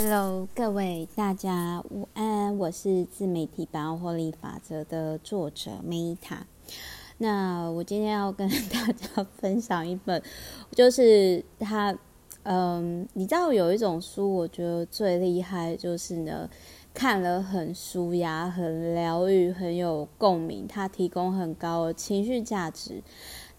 Hello，各位大家午安，我是自媒体百万获利法则的作者 Meta。那我今天要跟 大家分享一本，就是他，嗯，你知道有一种书，我觉得最厉害就是呢，看了很舒压、很疗愈、很有共鸣，它提供很高的情绪价值。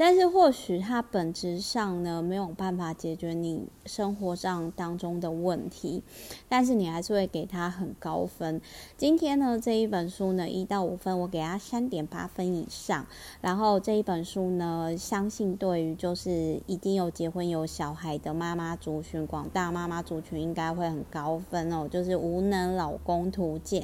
但是或许它本质上呢，没有办法解决你生活上当中的问题，但是你还是会给它很高分。今天呢，这一本书呢，一到五分，我给它三点八分以上。然后这一本书呢，相信对于就是已经有结婚有小孩的妈妈族群，广大妈妈族群应该会很高分哦。就是《无能老公图鉴》。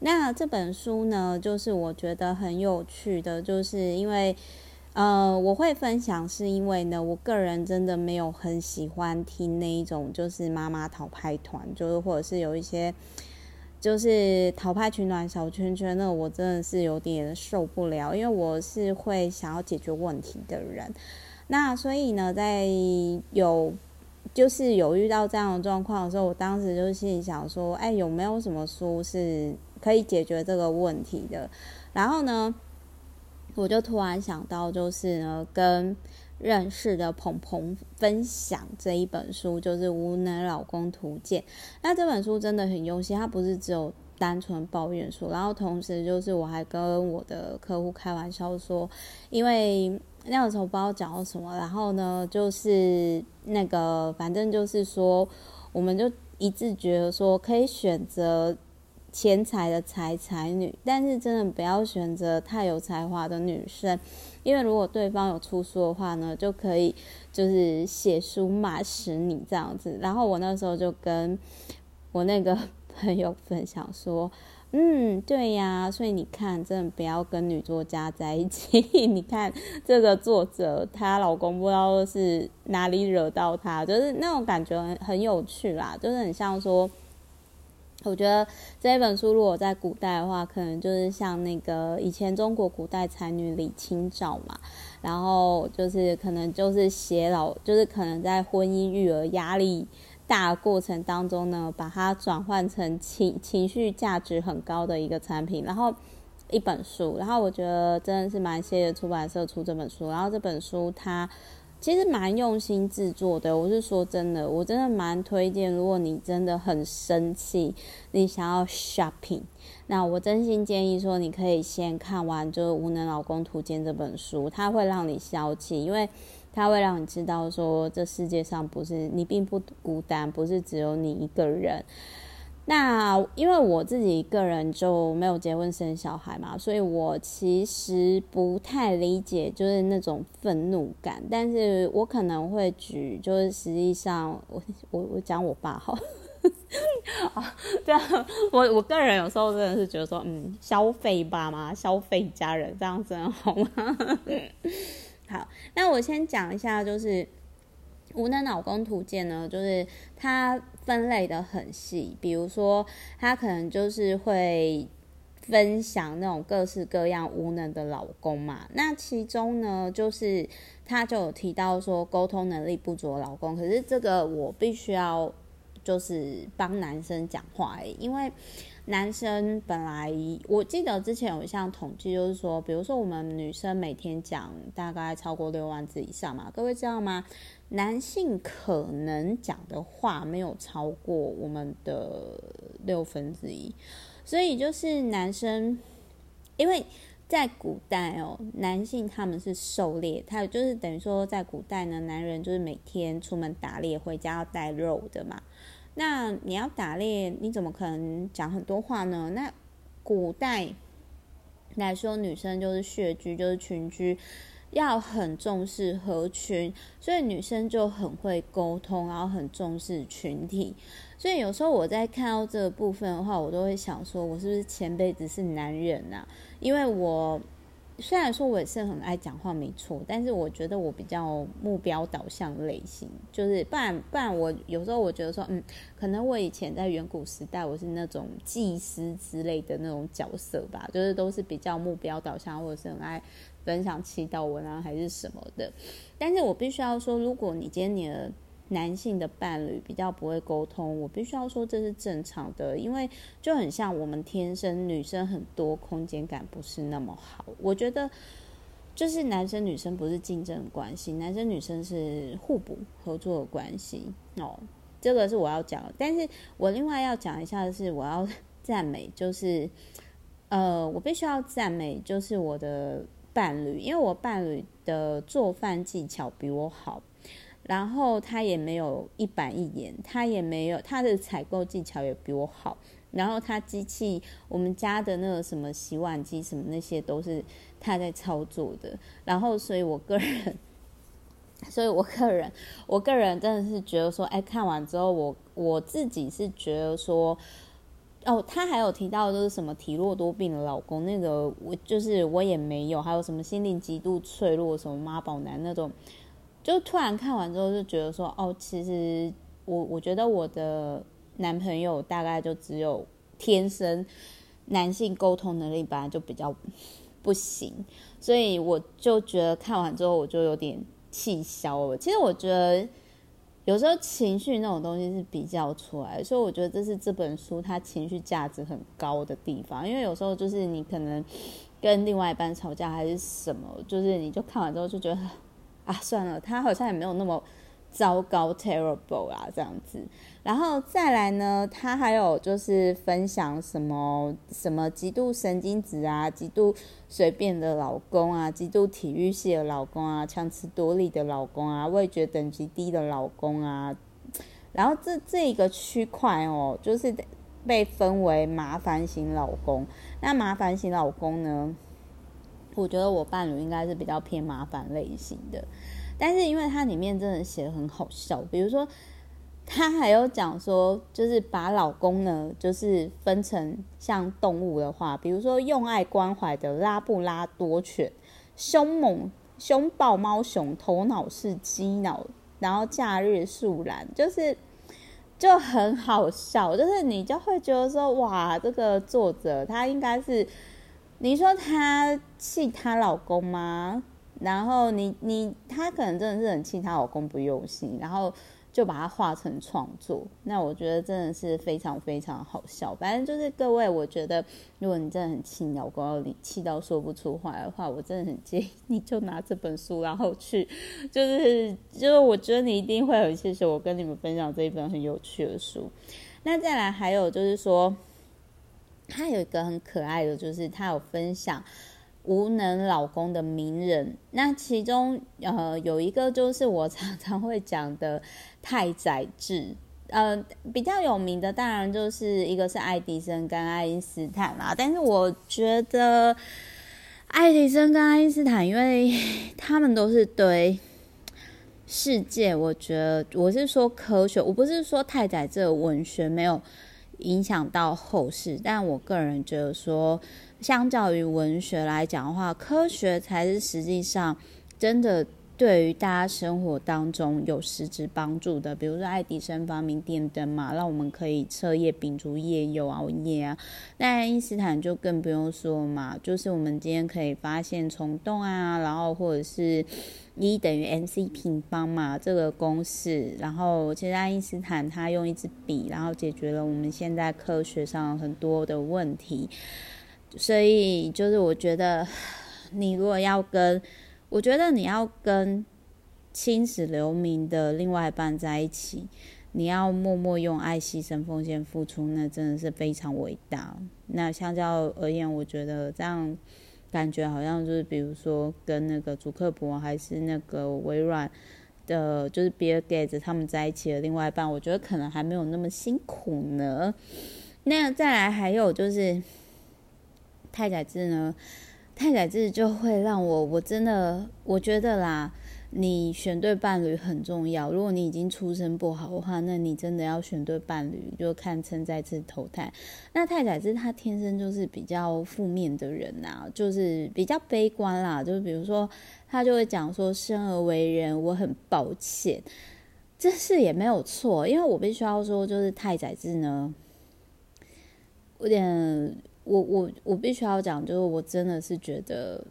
那这本书呢，就是我觉得很有趣的，就是因为。呃，我会分享是因为呢，我个人真的没有很喜欢听那一种就是妈妈讨拍团，就是或者是有一些就是讨拍取暖小圈圈，那我真的是有点受不了，因为我是会想要解决问题的人。那所以呢，在有就是有遇到这样的状况的时候，我当时就心里想说，哎，有没有什么书是可以解决这个问题的？然后呢，我就突然想到，就是呢，跟认识的鹏鹏分享这一本书，就是《无能老公图鉴》。那这本书真的很用心，它不是只有单纯抱怨书，然后同时就是我还跟我的客户开玩笑说，因为那个时候不知道讲到什么，然后呢，就是那个反正就是说，我们就一致觉得说可以选择。钱财的财才女，但是真的不要选择太有才华的女生，因为如果对方有出书的话呢，就可以就是写书骂死你这样子。然后我那时候就跟我那个 朋友分享说，嗯，对呀，所以你看，真的不要跟女作家在一起。你看这个作者，她老公不知道是哪里惹到她，就是那种感觉很很有趣啦，就是很像说。我觉得这一本书如果在古代的话，可能就是像那个以前中国古代才女李清照嘛，然后就是可能就是写老，就是可能在婚姻育儿压力大的过程当中呢，把它转换成情情绪价值很高的一个产品，然后一本书，然后我觉得真的是蛮谢谢出版社出这本书，然后这本书它。其实蛮用心制作的，我是说真的，我真的蛮推荐。如果你真的很生气，你想要 shopping，那我真心建议说，你可以先看完就是《无能老公图鉴》这本书，它会让你消气，因为它会让你知道说，这世界上不是你并不孤单，不是只有你一个人。那因为我自己一个人就没有结婚生小孩嘛，所以我其实不太理解就是那种愤怒感，但是我可能会举，就是实际上我我我讲我爸好，啊，这样我我个人有时候真的是觉得说，嗯，消费爸妈，消费家人，这样子好吗？好，那我先讲一下，就是。无能老公图鉴呢，就是他分类的很细，比如说他可能就是会分享那种各式各样无能的老公嘛。那其中呢，就是他就有提到说沟通能力不足的老公，可是这个我必须要就是帮男生讲话欸，因为。男生本来，我记得之前有一项统计，就是说，比如说我们女生每天讲大概超过六万字以上嘛，各位知道吗？男性可能讲的话没有超过我们的六分之一，所以就是男生，因为在古代哦，男性他们是狩猎，他就是等于说在古代呢，男人就是每天出门打猎，回家要带肉的嘛。那你要打猎，你怎么可能讲很多话呢？那古代来说，女生就是穴居，就是群居，要很重视合群，所以女生就很会沟通，然后很重视群体。所以有时候我在看到这个部分的话，我都会想说，我是不是前辈子是男人啊？因为我。虽然说我也是很爱讲话，没错，但是我觉得我比较目标导向类型，就是不然不然我有时候我觉得说，嗯，可能我以前在远古时代我是那种祭司之类的那种角色吧，就是都是比较目标导向，或者是很爱分享祈祷文啊，还是什么的。但是我必须要说，如果你今天你的男性的伴侣比较不会沟通，我必须要说这是正常的，因为就很像我们天生女生很多空间感不是那么好。我觉得就是男生女生不是竞争关系，男生女生是互补合作的关系哦。这个是我要讲，但是我另外要讲一下的是，我要赞美，就是呃，我必须要赞美，就是我的伴侣，因为我伴侣的做饭技巧比我好。然后他也没有一板一眼，他也没有他的采购技巧也比我好。然后他机器，我们家的那个什么洗碗机什么那些都是他在操作的。然后，所以我个人，所以我个人，我个人真的是觉得说，哎，看完之后，我我自己是觉得说，哦，他还有提到就是什么体弱多病的老公，那个我就是我也没有，还有什么心灵极度脆弱，什么妈宝男那种。就突然看完之后就觉得说，哦，其实我我觉得我的男朋友大概就只有天生男性沟通能力本来就比较不行，所以我就觉得看完之后我就有点气消了。其实我觉得有时候情绪那种东西是比较出来，所以我觉得这是这本书它情绪价值很高的地方。因为有时候就是你可能跟另外一半吵架还是什么，就是你就看完之后就觉得。啊，算了，他好像也没有那么糟糕，terrible 啊，这样子。然后再来呢，他还有就是分享什么什么极度神经质啊，极度随便的老公啊，极度体育系的老公啊，强词夺理的老公啊，味觉等级低的老公啊。然后这这一个区块哦，就是被分为麻烦型老公。那麻烦型老公呢？我觉得我伴侣应该是比较偏麻烦类型的，但是因为它里面真的写得很好笑，比如说他还有讲说，就是把老公呢，就是分成像动物的话，比如说用爱关怀的拉布拉多犬，凶猛凶暴猫熊，头脑是鸡脑，然后假日树懒，就是就很好笑，就是你就会觉得说，哇，这个作者他应该是。你说她气她老公吗？然后你你她可能真的是很气她老公不用心，然后就把它画成创作。那我觉得真的是非常非常好笑。反正就是各位，我觉得如果你真的很气你老公，你气到说不出话的话，我真的很建议你就拿这本书，然后去 就是就是我觉得你一定会很谢谢我跟你们分享这一本很有趣的书。那再来还有就是说。他有一个很可爱的，就是他有分享无能老公的名人。那其中呃有一个就是我常常会讲的太宰治，呃比较有名的当然就是一个是爱迪生跟爱因斯坦啦。但是我觉得爱迪生跟爱因斯坦，因为他们都是对世界，我觉得我是说科学，我不是说太宰治的文学没有。影响到后世，但我个人觉得说，相较于文学来讲的话，科学才是实际上真的对于大家生活当中有实质帮助的。比如说爱迪生发明电灯嘛，让我们可以彻夜秉烛夜游熬夜啊。那爱因斯坦就更不用说嘛，就是我们今天可以发现虫洞啊，然后或者是。一等于 mc 平方嘛，这个公式。然后，其实爱因斯坦他用一支笔，然后解决了我们现在科学上很多的问题。所以，就是我觉得，你如果要跟，我觉得你要跟青史留名的另外一半在一起，你要默默用爱、牺牲、奉献、付出，那真的是非常伟大。那相较而言，我觉得这样。感觉好像就是，比如说跟那个祖克伯还是那个微软的，就是 Bill Gates 他们在一起的另外一半，我觉得可能还没有那么辛苦呢。那再来还有就是太宰治呢，太宰治就会让我，我真的我觉得啦。你选对伴侣很重要。如果你已经出身不好的话，那你真的要选对伴侣，就看称再次投胎。那太宰治他天生就是比较负面的人呐、啊，就是比较悲观啦。就比如说，他就会讲说：“生而为人，我很抱歉。”这事也没有错，因为我必须要说，就是太宰治呢，有点，我我我必须要讲，就是我真的是觉得，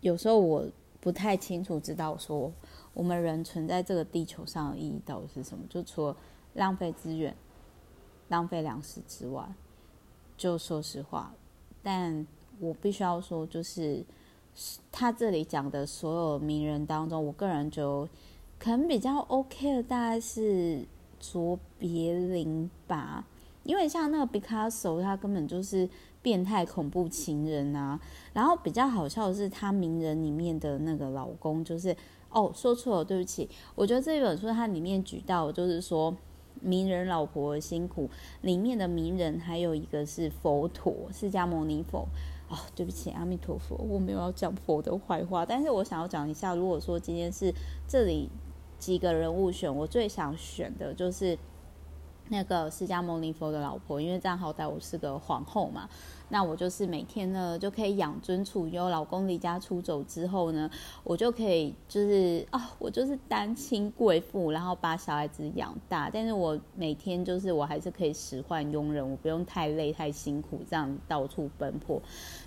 有时候我。不太清楚知道说我们人存在这个地球上的意义到底是什么。就除了浪费资源、浪费粮食之外，就说实话，但我必须要说，就是他这里讲的所有名人当中，我个人就可能比较 OK 的，大概是卓别林吧。因为像那个毕卡索，他根本就是变态恐怖情人啊。然后比较好笑的是，他名人里面的那个老公，就是哦，说错了，对不起。我觉得这本书它里面举到，就是说名人老婆的辛苦，里面的名人还有一个是佛陀，释迦牟尼佛。哦，对不起，阿弥陀佛，我没有要讲佛的坏话，但是我想要讲一下，如果说今天是这里几个人物选，我最想选的就是。那个释迦牟尼佛的老婆，因为这样好歹我是个皇后嘛，那我就是每天呢就可以养尊处优。老公离家出走之后呢，我就可以就是啊，我就是单亲贵妇，然后把小孩子养大。但是我每天就是我还是可以使唤佣人，我不用太累太辛苦这样到处奔波。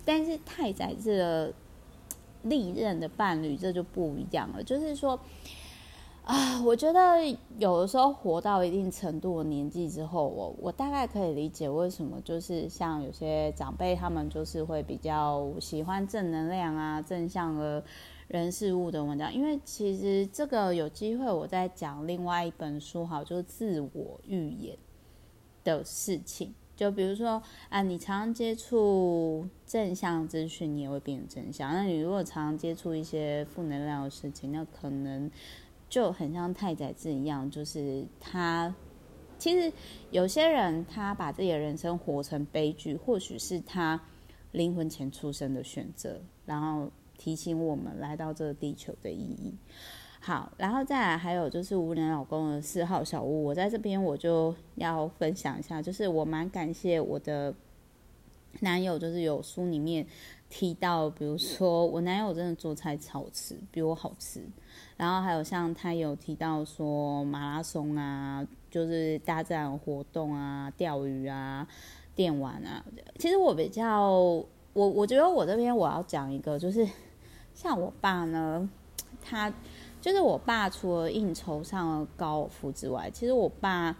但是太宰治的历任的伴侣这就不一样了，就是说。啊，我觉得有的时候活到一定程度的年纪之后，我我大概可以理解为什么就是像有些长辈他们就是会比较喜欢正能量啊、正向的人事物的文章，因为其实这个有机会我在讲另外一本书，好，就是自我预言的事情。就比如说啊，你常常接触正向资讯，你也会变成正向；那你如果常常接触一些负能量的事情，那可能。就很像太宰治一样，就是他其实有些人他把自己的人生活成悲剧，或许是他灵魂前出生的选择，然后提醒我们来到这个地球的意义。好，然后再来还有就是无能老公的四号小屋，我在这边我就要分享一下，就是我蛮感谢我的男友，就是有书里面提到，比如说我男友真的做菜超吃，比我好吃。然后还有像他有提到说马拉松啊，就是大自然活动啊，钓鱼啊，电玩啊。其实我比较，我我觉得我这边我要讲一个，就是 像我爸呢，他就是我爸除了应酬上的高尔夫之外，其实我爸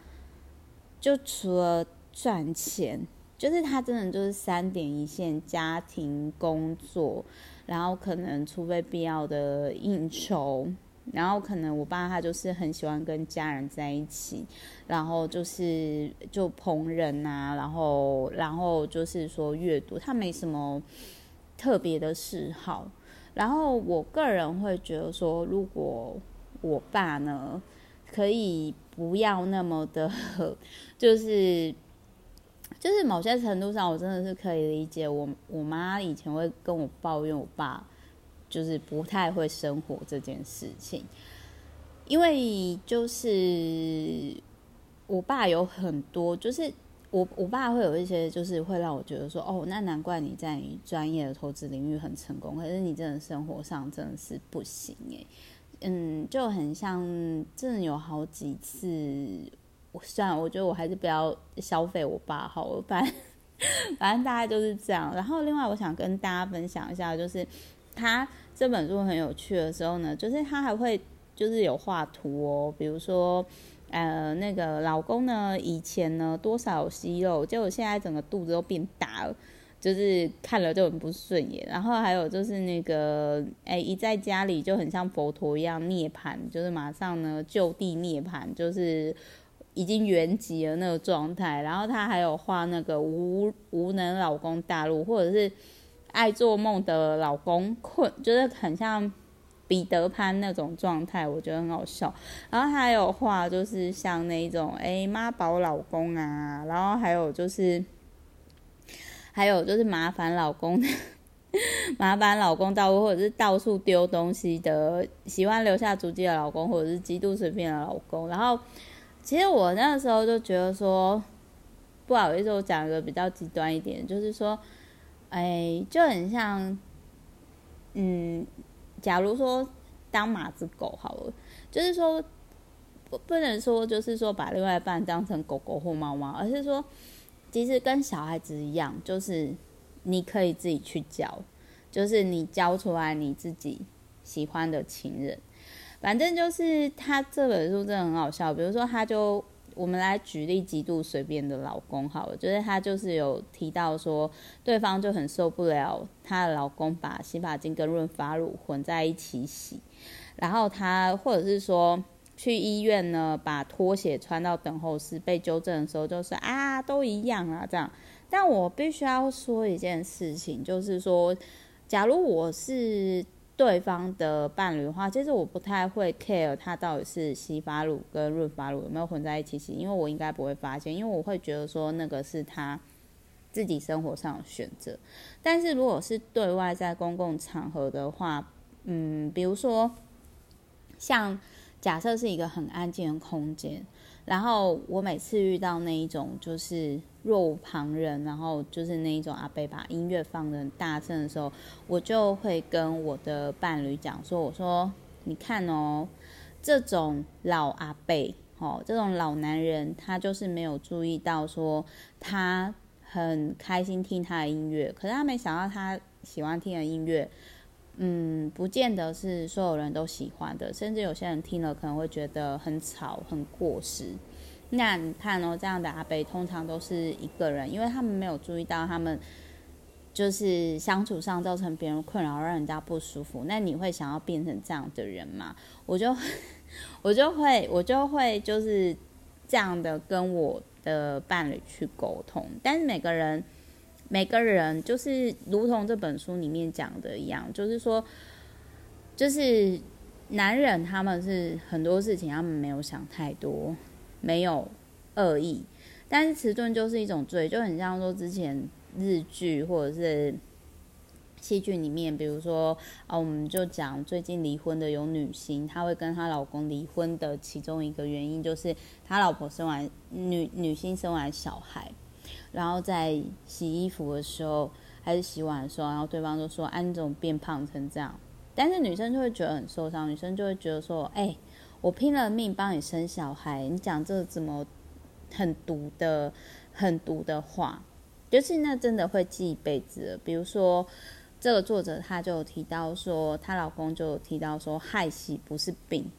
就除了赚钱，就是他真的就是三点一线，家庭工作，然后可能除非必要的应酬。然后可能我爸他就是很喜欢跟家人在一起，然后就是就烹饪啊，然后然后就是说阅读，他没什么特别的嗜好。然后我个人会觉得说，如果我爸呢，可以不要那么的，就是就是某些程度上，我真的是可以理解我我妈以前会跟我抱怨我爸。就是不太会生活这件事情，因为就是我爸有很多，就是我我爸会有一些，就是会让我觉得说，哦，那难怪你在你专业的投资领域很成功，可是你真的生活上真的是不行诶。嗯，就很像，真的有好几次，我算了，我觉得我还是不要消费我爸好了，反正反正大概就是这样。然后另外我想跟大家分享一下，就是他。这本书很有趣的时候呢，就是他还会就是有画图哦，比如说，呃，那个老公呢，以前呢多少有息肉，结果现在整个肚子都变大了，就是看了就很不顺眼。然后还有就是那个，哎，一在家里就很像佛陀一样涅槃，就是马上呢就地涅槃，就是已经原籍了那个状态。然后他还有画那个无无能老公大陆，或者是。爱做梦的老公困，就是很像彼得潘那种状态，我觉得很好笑。然后还有画，就是像那种哎妈宝老公啊，然后还有就是还有就是麻烦老公，麻烦老公到或者是到处丢东西的，喜欢留下足迹的老公，或者是极度随便的老公。然后其实我那个时候就觉得说，不好意思，我讲一个比较极端一点，就是说。哎，就很像，嗯，假如说当马子狗好了，就是说不不能说就是说把另外一半当成狗狗或猫猫，而是说其实跟小孩子一样，就是你可以自己去教，就是你教出来你自己喜欢的情人。反正就是他这本书真的很好笑，比如说他就我们来举例极度随便的老公好了，就是他就是有提到说对方就很受不了她的老公把洗发精跟润发乳混在一起洗，然后他或者是说去医院呢把拖鞋穿到等候室被纠正的时候就是啊都一样啊这样，但我必须要说一件事情，就是说假如我是。对方的伴侣的话，其实我不太会 care 他到底是洗发乳跟润发乳有没有混在一起洗，因为我应该不会发现，因为我会觉得说那个是他自己生活上的选择。但是如果是对外在公共场合的话，嗯，比如说像假设是一个很安静的空间。然后我每次遇到那一种就是若无旁人，然后就是那一种阿伯把音乐放得很大声的时候，我就会跟我的伴侣讲说：“我说你看哦，这种老阿伯，哦，这种老男人，他就是没有注意到说他很开心听他的音乐，可是他没想到他喜欢听的音乐。”嗯，不见得是所有人都喜欢的，甚至有些人听了可能会觉得很吵、很过时。那你看哦，这样的阿伯通常都是一个人，因为他们没有注意到他们就是相处上造成别人困扰，让人家不舒服。那你会想要变成这样的人吗？我就 我就会我就会就是这样的跟我的伴侣去沟通，但是每个人。每个人就是如同这本书里面讲的一样，就是说，就是男人他们是很多事情他们没有想太多，没有恶意，但是迟钝就是一种罪，就很像说之前日剧或者是戏剧里面，比如说啊，我们就讲最近离婚的有女星，她会跟她老公离婚的其中一个原因就是她老婆生完女女星生完小孩。然后在洗衣服的时候，还是洗碗的时候，然后对方就说：“安、啊、总变胖成这样。”但是女生就会觉得很受伤，女生就会觉得说：“哎、我拼了命帮你生小孩，你讲这怎么很毒的、很毒的话？就是那真的会记一辈子。”比如说，这个作者他就提到说，她老公就提到说，害喜不是病。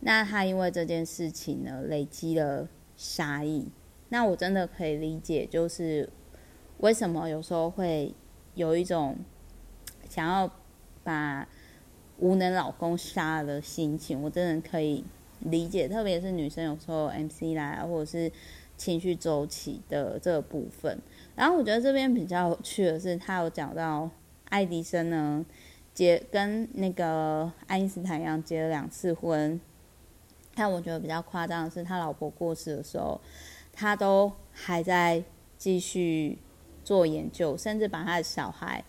那她因为这件事情呢，累积了杀意。那我真的可以理解，就是为什么有时候会有一种想要把无能老公杀的心情，我真的可以理解。特别是女生有时候 MC 来，或者是情绪周期的这部分。然后我觉得这边比较有趣的是，他有讲到爱迪生呢结跟那个爱因斯坦一样结了两次婚，但我觉得比较夸张的是，他老婆过世的时候。他都还在继续做研究，甚至把他的小孩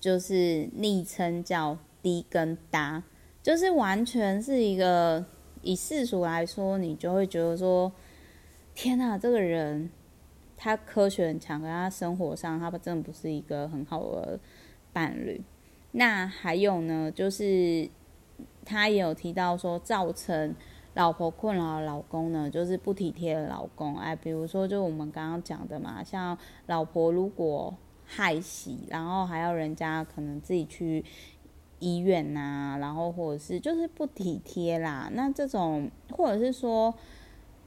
就是昵称叫“低跟搭”，就是完全是一个以世俗来说，你就会觉得说：“天哪，这个人他科学很强，可他生活上他真的不是一个很好的伴侣。”那还有呢，就是他也有提到说造成。老婆困扰的老公呢，就是不体贴的老公。哎，比如说，就我们刚刚讲的嘛，像老婆如果害喜，然后还要人家可能自己去医院呐、啊，然后或者是就是不体贴啦。那这种，或者是说，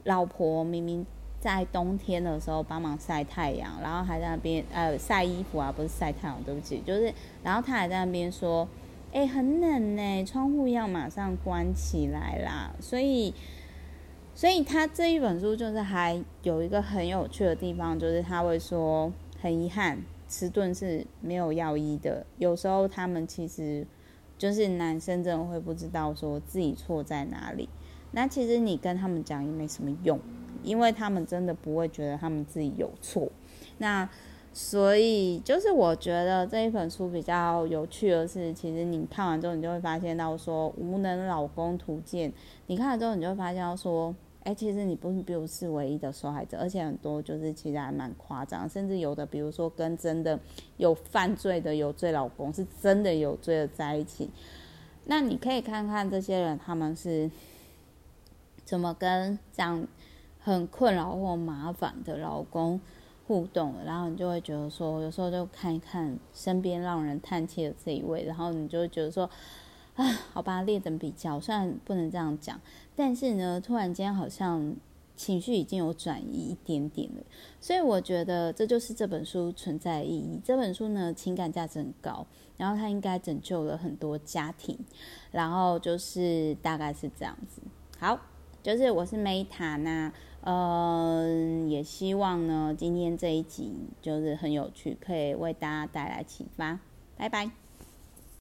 老婆明明在冬天的时候帮忙晒太阳，然后还在那边呃晒衣服啊，不是晒太阳，对不起，就是，然后他还在那边说。哎、很冷呢，窗户要马上关起来啦。所以，所以他这一本书就是还有一个很有趣的地方，就是他会说，很遗憾，迟钝是没有药医的。有时候他们其实就是男生真的会不知道说自己错在哪里。那其实你跟他们讲也没什么用，因为他们真的不会觉得他们自己有错。那。所以，就是我觉得这一本书比较有趣的是，其实你看完之后，你就会发现到说，无能老公图鉴。你看了之后，你就会发现到说，哎，其实你不是不是唯一的受害者，而且很多就是其实还蛮夸张，甚至有的，比如说跟真的有犯罪的有罪老公，是真的有罪的在一起。那你可以看看这些人他们是怎么跟这样很困扰或麻烦的老公。互动，然后你就会觉得说，有时候就看一看身边让人叹气的这一位，然后你就觉得说，啊，好吧，劣等比较，虽然不能这样讲，但是呢，突然间好像情绪已经有转移一点点了，所以我觉得这就是这本书存在意义。这本书呢，情感价值很高，然后它应该拯救了很多家庭，然后就是大概是这样子。好，就是我是 Meta 呢。嗯，也希望呢，今天这一集就是很有趣，可以为大家带来启发。拜拜。